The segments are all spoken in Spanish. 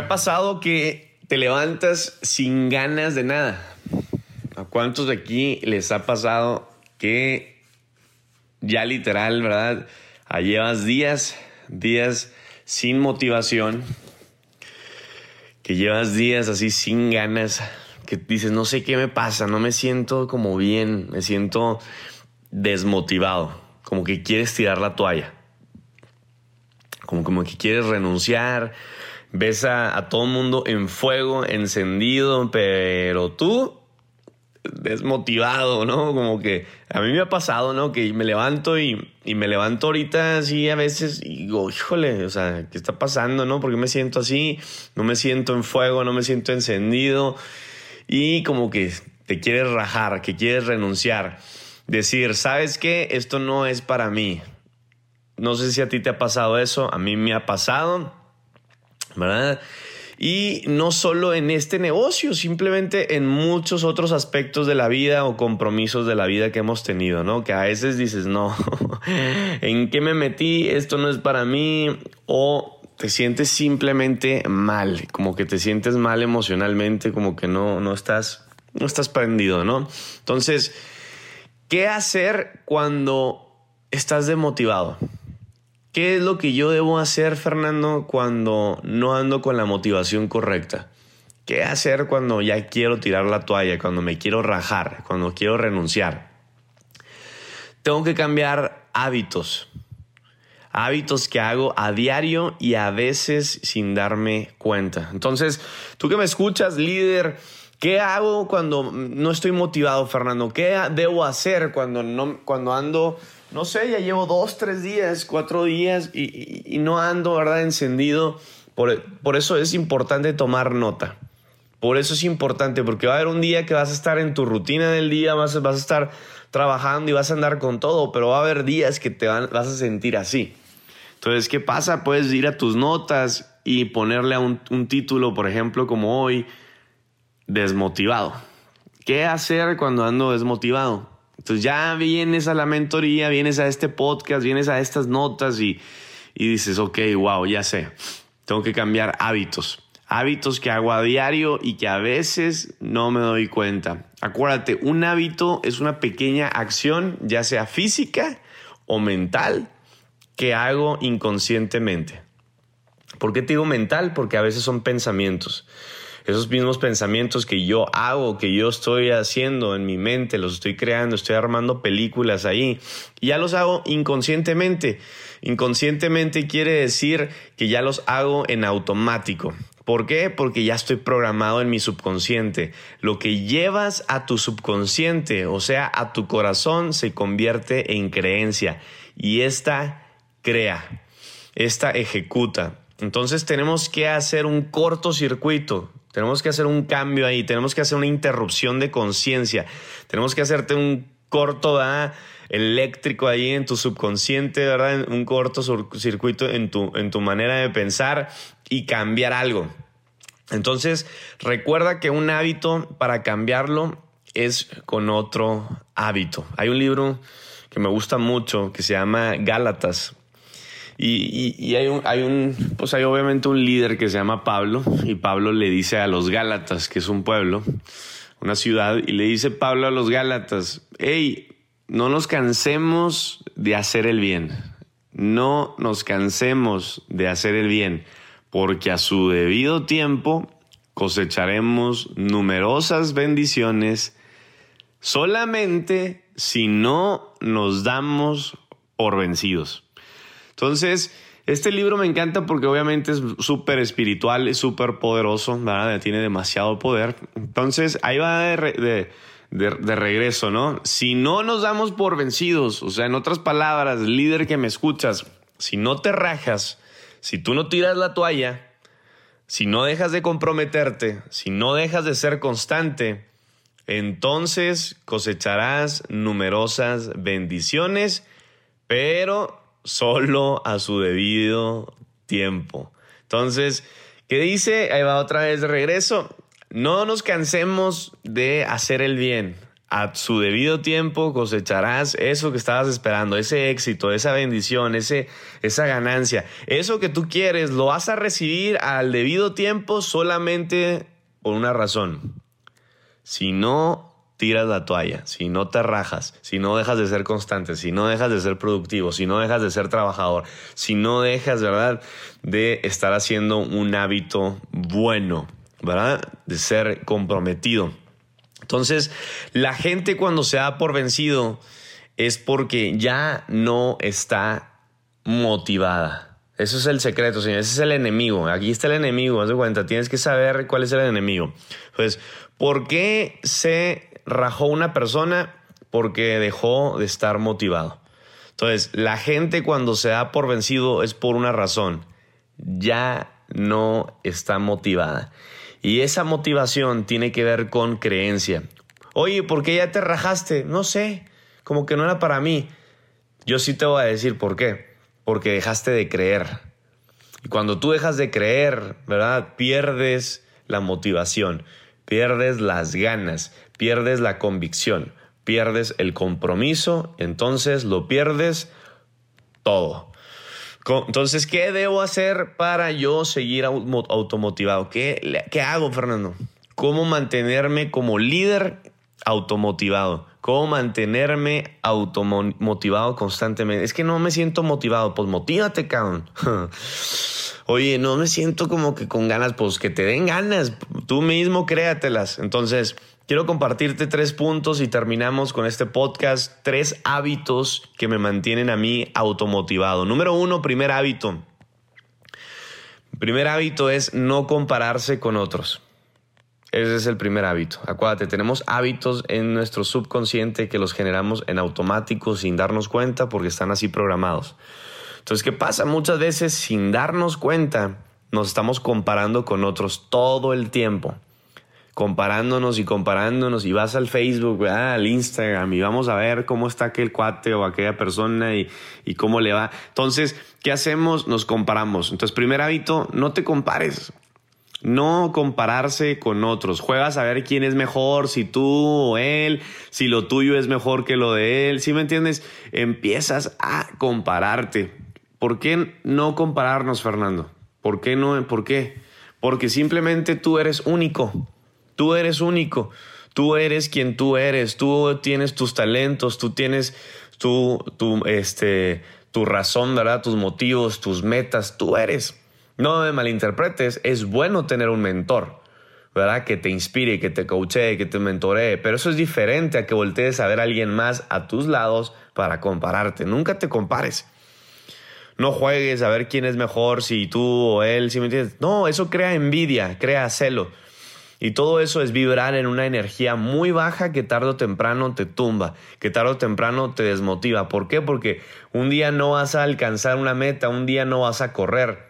ha pasado que te levantas sin ganas de nada? ¿A cuántos de aquí les ha pasado que ya literal, verdad? llevas días, días sin motivación, que llevas días así sin ganas, que dices, no sé qué me pasa, no me siento como bien, me siento desmotivado, como que quieres tirar la toalla, como, como que quieres renunciar, ves a, todo el mundo en fuego, encendido, pero tú desmotivado, ¿no? Como que a mí me ha pasado, ¿no? Que me levanto y, y, me levanto ahorita así a veces y digo, híjole, o sea, ¿qué está pasando, no? Porque me siento así, no me siento en fuego, no me siento encendido y como que te quieres rajar, que quieres renunciar. Decir, ¿sabes qué? Esto no es para mí. No sé si a ti te ha pasado eso, a mí me ha pasado, ¿verdad? Y no solo en este negocio, simplemente en muchos otros aspectos de la vida o compromisos de la vida que hemos tenido, ¿no? Que a veces dices, no, ¿en qué me metí? Esto no es para mí. O te sientes simplemente mal, como que te sientes mal emocionalmente, como que no, no estás, no estás prendido, ¿no? Entonces, ¿qué hacer cuando estás demotivado? ¿Qué es lo que yo debo hacer, Fernando, cuando no ando con la motivación correcta? ¿Qué hacer cuando ya quiero tirar la toalla, cuando me quiero rajar, cuando quiero renunciar? Tengo que cambiar hábitos. Hábitos que hago a diario y a veces sin darme cuenta. Entonces, tú que me escuchas, líder, ¿qué hago cuando no estoy motivado, Fernando? ¿Qué debo hacer cuando, no, cuando ando no sé, ya llevo dos, tres días, cuatro días y, no ando, ¿verdad? Encendido. Por, por, eso es importante tomar nota. Por eso es importante, porque va a haber un día que vas a estar en tu rutina del día, vas, vas a estar trabajando y vas a andar con todo, pero va a haber días que te vas a sentir así. Entonces, ¿qué pasa? Puedes ir a tus notas y ponerle a un título, por ejemplo, como hoy, desmotivado. ¿Qué hacer cuando ando desmotivado? Entonces ya vienes a la mentoría, vienes a este podcast, vienes a estas notas y, dices, ok, wow, ya sé, tengo que cambiar hábitos. Hábitos que hago a diario y que a veces no me doy cuenta. Acuérdate, un hábito es una pequeña acción, ya sea física o mental, que hago inconscientemente. ¿Por qué te digo mental? Porque a veces son pensamientos esos mismos pensamientos que yo hago, que yo estoy haciendo en mi mente, los estoy creando, estoy armando películas ahí, y ya los hago inconscientemente. Inconscientemente quiere decir que ya los hago en automático. ¿Por qué? Porque ya estoy programado en mi subconsciente. Lo que llevas a tu subconsciente, o sea, a tu corazón, se convierte en creencia. Y esta crea, esta ejecuta. Entonces tenemos que hacer un cortocircuito. Tenemos que hacer un cambio ahí, tenemos que hacer una interrupción de conciencia, tenemos que hacerte un corto eléctrico ahí en tu subconsciente, ¿verdad? Un corto circuito en tu, en tu manera de pensar y cambiar algo. Entonces, recuerda que un hábito para cambiarlo es con otro hábito. Hay un libro que me gusta mucho que se llama Gálatas y, hay, un, hay un, pues hay obviamente un líder que se llama Pablo y Pablo le dice a los Gálatas, que es un pueblo, una ciudad, y le dice Pablo a los Gálatas, hey, no nos cansemos de hacer el bien, no nos cansemos de hacer el bien, porque a su debido tiempo cosecharemos numerosas bendiciones solamente si no nos damos por vencidos. Entonces, este libro me encanta porque obviamente es súper espiritual, es súper poderoso, ¿verdad? Tiene demasiado poder. Entonces, ahí va de, regreso, ¿no? Si no nos damos por vencidos, o sea, en otras palabras, líder que me escuchas, si no te rajas, si tú no tiras la toalla, si no dejas de comprometerte, si no dejas de ser constante, entonces cosecharás numerosas bendiciones, pero solo a su debido tiempo. Entonces, ¿qué dice? Ahí va otra vez de regreso. No nos cansemos de hacer el bien. a su debido tiempo cosecharás eso que estabas esperando, ese éxito, esa bendición, ese, esa ganancia. Eso que tú quieres lo vas a recibir al debido tiempo solamente por una razón. Si no tiras la toalla, si no te rajas, si no dejas de ser constante, si no dejas de ser productivo, si no dejas de ser trabajador, si no dejas, ¿verdad?, de estar haciendo un hábito bueno, ¿verdad?, de ser comprometido. Entonces, la gente cuando se da por vencido es porque ya no está motivada. Eso es el secreto, señor. Ese es el enemigo. Aquí está el enemigo. Haz de cuenta. Tienes que saber cuál es el enemigo. Pues, ¿por qué se rajó una persona? Porque dejó de estar motivado. Entonces, la gente cuando se da por vencido es por una razón. Ya no está motivada. Y esa motivación tiene que ver con creencia. Oye, ¿por qué ya te rajaste? No sé, como que no era para mí. Yo sí te voy a decir por qué. Porque dejaste de creer. Y cuando tú dejas de creer, ¿verdad? Pierdes la motivación, pierdes las ganas, pierdes la convicción, pierdes el compromiso, entonces lo pierdes todo. Entonces, ¿qué debo hacer para yo seguir automotivado? ¿Qué, ¿Qué hago, Fernando? ¿Cómo mantenerme como líder automotivado? ¿Cómo mantenerme automotivado constantemente? Es que no me siento motivado. Pues motívate, cabrón. Oye, no me siento como que con ganas. Pues que te den ganas. Tú mismo créatelas. Entonces, Quiero compartirte tres puntos y terminamos con este podcast, tres hábitos que me mantienen a mí automotivado. Número uno, primer hábito. primer hábito es no compararse con otros. Ese es el primer hábito. Acuérdate, tenemos hábitos en nuestro subconsciente que los generamos en automático sin darnos cuenta porque están así programados. Entonces, ¿qué pasa? Muchas veces sin darnos cuenta nos estamos comparando con otros todo el tiempo comparándonos y comparándonos y vas al Facebook, al Instagram y vamos a ver cómo está aquel cuate o aquella persona y, y, cómo le va. Entonces, ¿qué hacemos? Nos comparamos. Entonces, primer hábito, no te compares. No compararse con otros. Juegas a ver quién es mejor, si tú o él, si lo tuyo es mejor que lo de él. ¿Sí me entiendes? Empiezas a compararte. ¿Por qué no compararnos, Fernando? ¿Por qué no? ¿Por qué? Porque simplemente tú eres único. Tú eres único. Tú eres quien tú eres. Tú tienes tus talentos. Tú tienes tu, tu, este, tu razón, ¿verdad? Tus motivos, tus metas. Tú eres. No me malinterpretes. Es bueno tener un mentor. ¿verdad? Que te inspire, que te coachee, que te mentoree. Pero eso es diferente a que voltees a ver a alguien más a tus lados para compararte. Nunca te compares. No juegues a ver quién es mejor, si tú o él, si me entiendes. No, eso crea envidia, crea celo. Y todo eso es vibrar en una energía muy baja que tarde o temprano te tumba, que tarde o temprano te desmotiva. ¿Por qué? Porque un día no vas a alcanzar una meta, un día no vas a correr.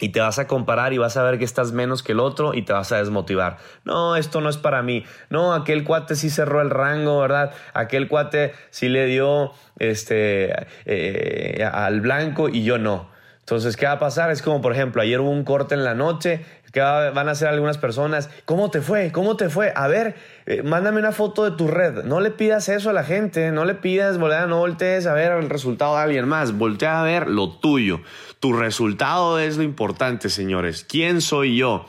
Y te vas a comparar y vas a ver que estás menos que el otro y te vas a desmotivar. No, esto no es para mí. No, aquel cuate sí cerró el rango, ¿verdad? Aquel cuate sí le dio este, eh, al blanco y yo no. Entonces, ¿qué va a pasar? Es como, por ejemplo, ayer hubo un corte en la noche, que van a hacer algunas personas. ¿Cómo te fue? ¿Cómo te fue? A ver, eh, mándame una foto de tu red. No le pidas eso a la gente, no le pidas, no voltees a ver el resultado de alguien más, voltea a ver lo tuyo. Tu resultado es lo importante, señores. ¿Quién soy yo?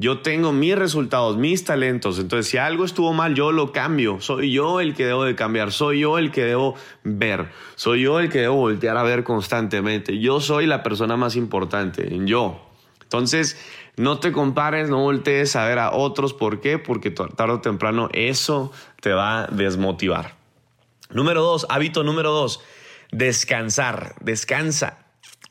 Yo tengo mis resultados, mis talentos. Entonces, si algo estuvo mal, yo lo cambio. Soy yo el que debo de cambiar. Soy yo el que debo ver. Soy yo el que debo voltear a ver constantemente. Yo soy la persona más importante. Yo. Entonces, no te compares, no voltees a ver a otros. ¿Por qué? Porque tarde o temprano eso te va a desmotivar. Número dos, hábito número dos, descansar. Descansa.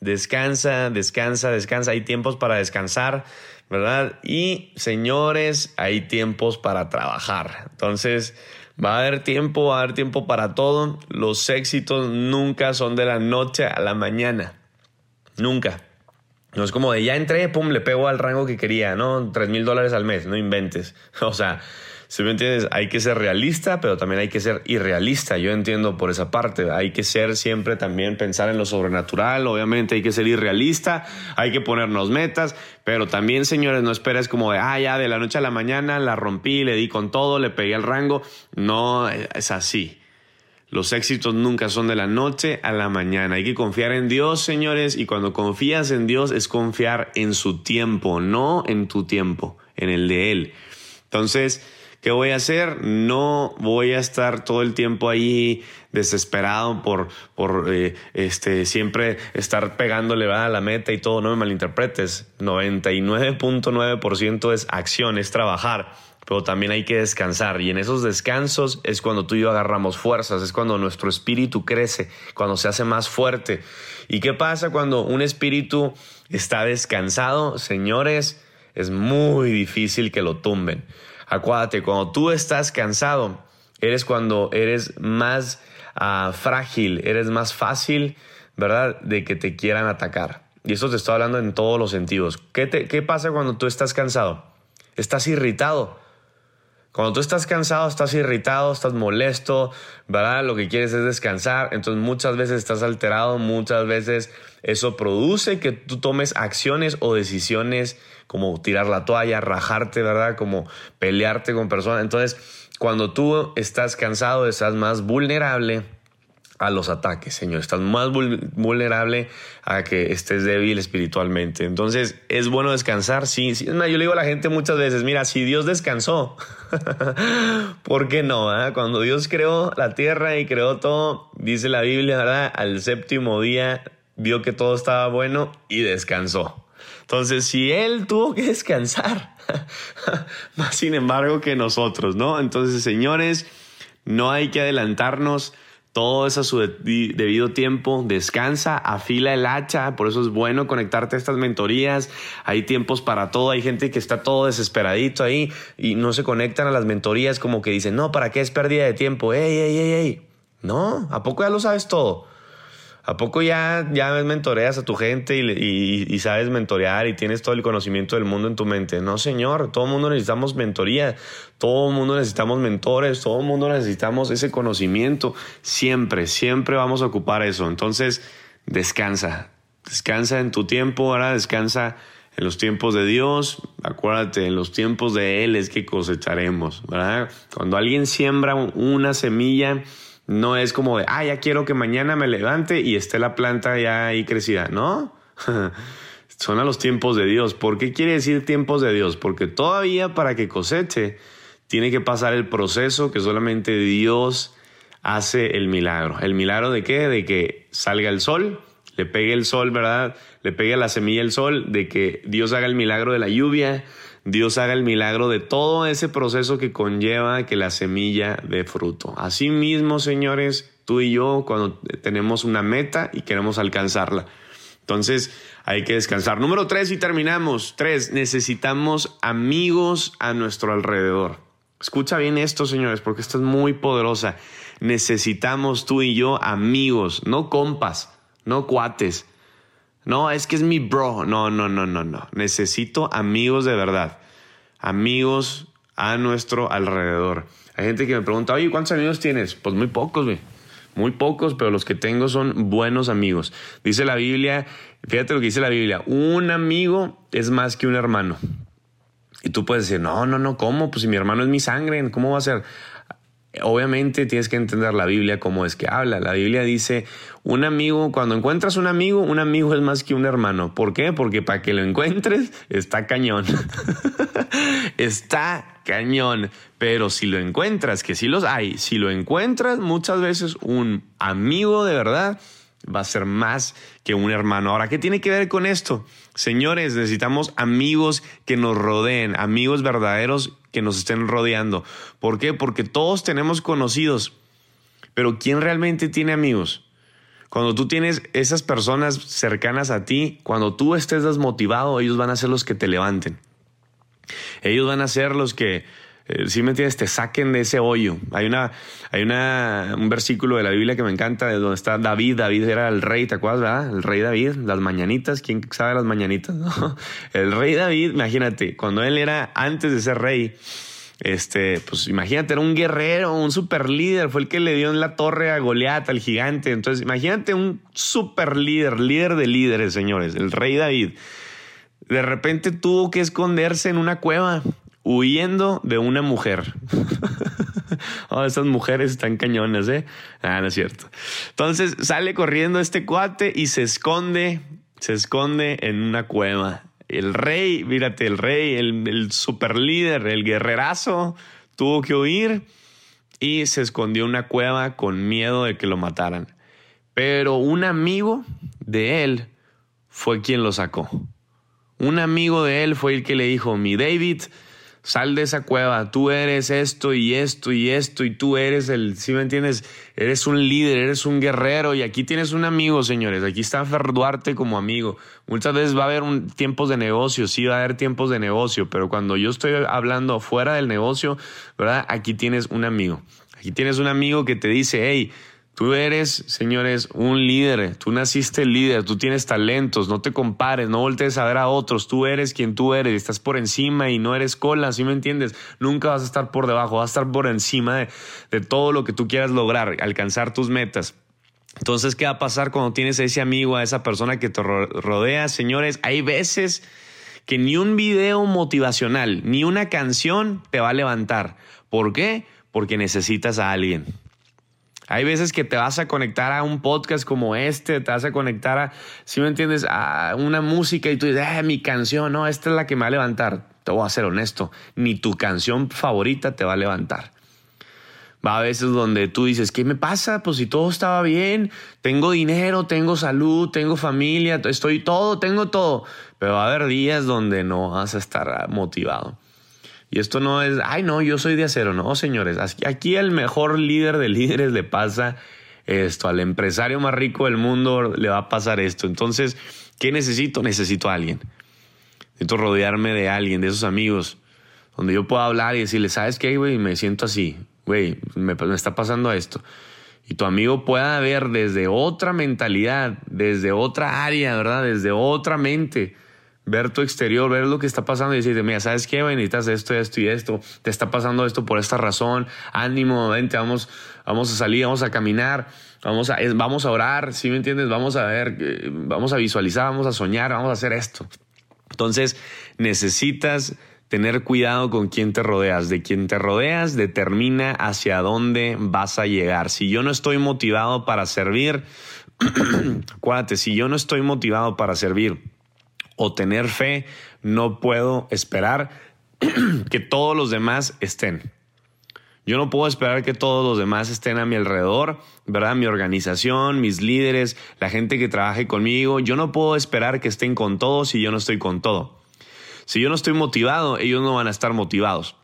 Descansa, descansa, descansa. Hay tiempos para descansar ¿verdad? Y señores, hay tiempos para trabajar. Entonces, va a haber tiempo, va a haber tiempo para todo. Los éxitos nunca son de la noche a la mañana. Nunca. No es como de ya entré, pum, le pego al rango que quería, ¿no? Tres mil dólares al mes, no inventes. O sea, si me entiendes, hay que ser realista, pero también hay que ser irrealista. Yo entiendo por esa parte. Hay que ser siempre también pensar en lo sobrenatural. Obviamente hay que ser irrealista, hay que ponernos metas, pero también, señores, no esperes como de, ah, ya de la noche a la mañana la rompí, le di con todo, le pegué el rango. No es así. Los éxitos nunca son de la noche a la mañana. Hay que confiar en Dios, señores, y cuando confías en Dios es confiar en su tiempo, no en tu tiempo, en el de Él. Entonces, ¿qué voy a hacer? No voy a estar todo el tiempo ahí desesperado por, por eh, este, siempre estar pegándole a la meta y todo. No me malinterpretes. 99.9% es acción, es trabajar pero también hay que descansar y en esos descansos es cuando tú y yo agarramos fuerzas, es cuando nuestro espíritu crece, cuando se hace más fuerte. ¿Y qué pasa cuando un espíritu está descansado? Señores, es muy difícil que lo tumben. Acuérdate, cuando tú estás cansado, eres cuando eres más ah, frágil, eres más fácil, ¿verdad?, de que te quieran atacar. Y eso te estoy hablando en todos los sentidos. ¿Qué, ¿Qué pasa cuando tú estás cansado? Estás irritado cuando tú estás cansado, estás irritado, estás molesto, ¿verdad? Lo que quieres es descansar, entonces muchas veces estás alterado, muchas veces eso produce que tú tomes acciones o decisiones como tirar la toalla, rajarte, ¿verdad? Como pelearte con personas. Entonces, cuando tú estás cansado, estás más vulnerable a los ataques, Señor. Estás más vulnerable a que estés débil espiritualmente. Entonces, ¿es bueno descansar? Sí, sí. Yo le digo a la gente muchas veces, mira, si Dios descansó, ¿por qué no? Ah? Cuando Dios creó la tierra y creó todo, dice la Biblia, ¿verdad? Al séptimo día vio que todo estaba bueno y descansó. Entonces, si Él tuvo que descansar, más sin embargo que nosotros, ¿no? Entonces, señores, no hay que adelantarnos todo es a su debido tiempo, descansa, afila el hacha, por eso es bueno conectarte a estas mentorías, hay tiempos para todo, hay gente que está todo desesperadito ahí y no se conectan a las mentorías como que dicen, no, ¿para qué es pérdida de tiempo? Ey, ey, ey, ey. No, ¿a poco ya lo sabes todo? ¿A poco ya, ya mentoreas a tu gente y, sabes mentorear y tienes todo el conocimiento del mundo en tu mente? No, señor, todo el mundo necesitamos mentoría, todo mundo necesitamos mentores, todo el mundo necesitamos ese conocimiento. Siempre, siempre vamos a ocupar eso. Entonces, descansa, descansa en tu tiempo, ahora descansa en los tiempos de Dios, acuérdate, en los tiempos de Él es que cosecharemos, ¿verdad? Cuando alguien siembra una semilla, no es como de, ah, ya quiero que mañana me levante y esté la planta ya ahí crecida. No. Son a los tiempos de Dios. ¿Por qué quiere decir tiempos de Dios? Porque todavía para que coseche tiene que pasar el proceso que solamente Dios hace el milagro. ¿El milagro de qué? De que salga el sol, le pegue el sol, ¿verdad? Le pegue a la semilla el sol, de que Dios haga el milagro de la lluvia, Dios haga el milagro de todo ese proceso que conlleva que la semilla dé fruto. Asimismo, señores, tú y yo, cuando tenemos una meta y queremos alcanzarla. Entonces, hay que descansar. Número tres y terminamos. Tres, necesitamos amigos a nuestro alrededor. Escucha bien esto, señores, porque esto es muy poderosa. Necesitamos tú y yo amigos, no compas, no cuates no, es que es mi bro. No, no, no, no, no. Necesito amigos de verdad. Amigos a nuestro alrededor. Hay gente que me pregunta, oye, ¿cuántos amigos tienes? Pues muy pocos, güey. Muy pocos, pero los que tengo son buenos amigos. Dice la Biblia, fíjate lo que dice la Biblia, un amigo es más que un hermano. Y tú puedes decir, no, no, no, ¿cómo? Pues si mi hermano es mi sangre, ¿cómo va a ser? Obviamente tienes que entender la Biblia cómo es que habla. La Biblia dice, un amigo, cuando encuentras un amigo, un amigo es más que un hermano. ¿Por qué? Porque para que lo encuentres está cañón. está cañón. Pero si lo encuentras, que sí los hay, si lo encuentras muchas veces un amigo de verdad, va a ser más que un hermano. Ahora, ¿qué tiene que ver con esto? Señores, necesitamos amigos que nos rodeen, amigos verdaderos que nos estén rodeando. ¿Por qué? Porque todos tenemos conocidos, pero ¿quién realmente tiene amigos? Cuando tú tienes esas personas cercanas a ti, cuando tú estés desmotivado, ellos van a ser los que te levanten. Ellos van a ser los que eh, si me entiendes, te saquen de ese hoyo. Hay una, hay una, un versículo de la Biblia que me encanta, de donde está David. David era el rey, ¿te acuerdas? El rey David, las mañanitas, ¿quién sabe las mañanitas? El rey David, imagínate, cuando él era antes de ser rey, este, pues imagínate, era un guerrero, un super líder, fue el que le dio en la torre a Goliat, al gigante. Entonces, imagínate un super líder, líder de líderes, señores, el rey David. De repente tuvo que esconderse en una cueva huyendo de una mujer. oh, esas mujeres están cañones, ¿eh? Ah, no es cierto. Entonces sale corriendo este cuate y se esconde, se esconde en una cueva. El rey, mírate, el rey, el, el super líder, el guerrerazo, tuvo que huir y se escondió en una cueva con miedo de que lo mataran. Pero un amigo de él fue quien lo sacó. Un amigo de él fue el que le dijo, mi David, sal de esa cueva, tú eres esto y esto y esto y tú eres el, si me entiendes, eres un líder, eres un guerrero y aquí tienes un amigo, señores, aquí está Fer Duarte como amigo. Muchas veces va a haber un, tiempos de negocio, sí va a haber tiempos de negocio, pero cuando yo estoy hablando fuera del negocio, ¿verdad? Aquí tienes un amigo. Aquí tienes un amigo que te dice, hey, Tú eres, señores, un líder, tú naciste líder, tú tienes talentos, no te compares, no voltees a ver a otros, tú eres quien tú eres, estás por encima y no eres cola, ¿sí me entiendes? Nunca vas a estar por debajo, vas a estar por encima de, de todo lo que tú quieras lograr, alcanzar tus metas. Entonces, ¿qué va a pasar cuando tienes a ese amigo, a esa persona que te rodea? Señores, hay veces que ni un video motivacional, ni una canción te va a levantar. ¿Por qué? Porque necesitas a alguien. Hay veces que te vas a conectar a un podcast como este, te vas a conectar a, si me entiendes, a una música y tú dices, ah, mi canción, no, esta es la que me va a levantar. Te voy a ser honesto, ni tu canción favorita te va a levantar. Va a veces donde tú dices, ¿qué me pasa? Pues si todo estaba bien, tengo dinero, tengo salud, tengo familia, estoy todo, tengo todo. Pero va a haber días donde no vas a estar motivado. Y esto no es, ay, no, yo soy de acero. No, señores, aquí el mejor líder de líderes le pasa esto. Al empresario más rico del mundo le va a pasar esto. Entonces, ¿qué necesito? Necesito a alguien. Necesito rodearme de alguien, de esos amigos, donde yo pueda hablar y decirle, ¿sabes qué, güey? Me siento así, güey, me, me está pasando esto y tu amigo pueda ver desde otra mentalidad, desde otra área, ¿verdad? Desde otra mente, ver tu exterior, ver lo que está pasando y decirte, mira, ¿sabes qué? Necesitas esto, esto y esto, te está pasando esto por esta razón, ánimo, vente, vamos, vamos a salir, vamos a caminar, vamos a, vamos a orar, ¿sí me entiendes? Vamos a ver, eh, vamos a visualizar, vamos a soñar, vamos a hacer esto. Entonces, necesitas tener cuidado con quién te rodeas. De quién te rodeas determina hacia dónde vas a llegar. Si yo no estoy motivado para servir, acuérdate, si yo no estoy motivado para servir, o tener fe, no puedo esperar que todos los demás estén. Yo no puedo esperar que todos los demás estén a mi alrededor, ¿verdad? Mi organización, mis líderes, la gente que trabaje conmigo. Yo no puedo esperar que estén con todo si yo no estoy con todo. Si yo no estoy motivado, ellos no van a estar motivados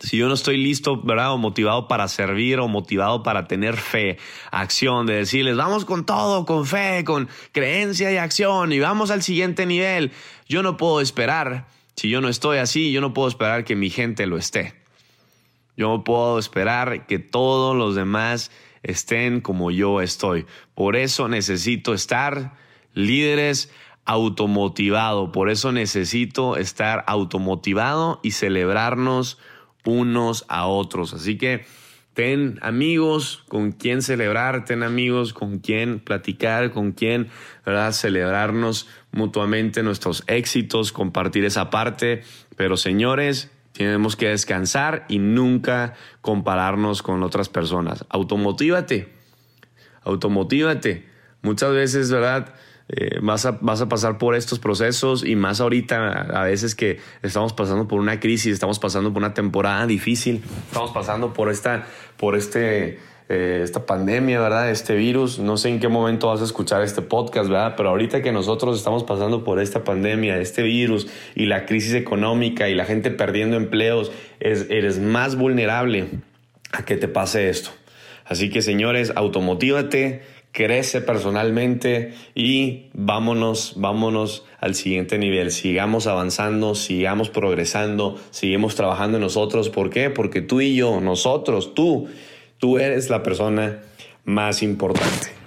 si yo no estoy listo, ¿verdad? O motivado para servir o motivado para tener fe, acción, de decirles, vamos con todo, con fe, con creencia y acción y vamos al siguiente nivel. Yo no puedo esperar, si yo no estoy así, yo no puedo esperar que mi gente lo esté. Yo no puedo esperar que todos los demás estén como yo estoy. Por eso necesito estar líderes automotivado. Por eso necesito estar automotivado y celebrarnos unos a otros. Así que ten amigos con quien celebrar, ten amigos con quien platicar, con quien ¿verdad? celebrarnos mutuamente nuestros éxitos, compartir esa parte. Pero señores, tenemos que descansar y nunca compararnos con otras personas. Automotívate, automotívate. Muchas veces, ¿verdad? Eh, vas, a, vas a pasar por estos procesos y más ahorita a veces que estamos pasando por una crisis, estamos pasando por una temporada difícil, estamos pasando por esta, por este, eh, esta pandemia, ¿verdad? Este virus. No sé en qué momento vas a escuchar este podcast, ¿verdad? Pero ahorita que nosotros estamos pasando por esta pandemia, este virus y la crisis económica y la gente perdiendo empleos, es, eres más vulnerable a que te pase esto. Así que señores, automotívate, crece personalmente y vámonos, vámonos al siguiente nivel. Sigamos avanzando, sigamos progresando, sigamos trabajando en nosotros. ¿Por qué? Porque tú y yo, nosotros, tú, tú eres la persona más importante.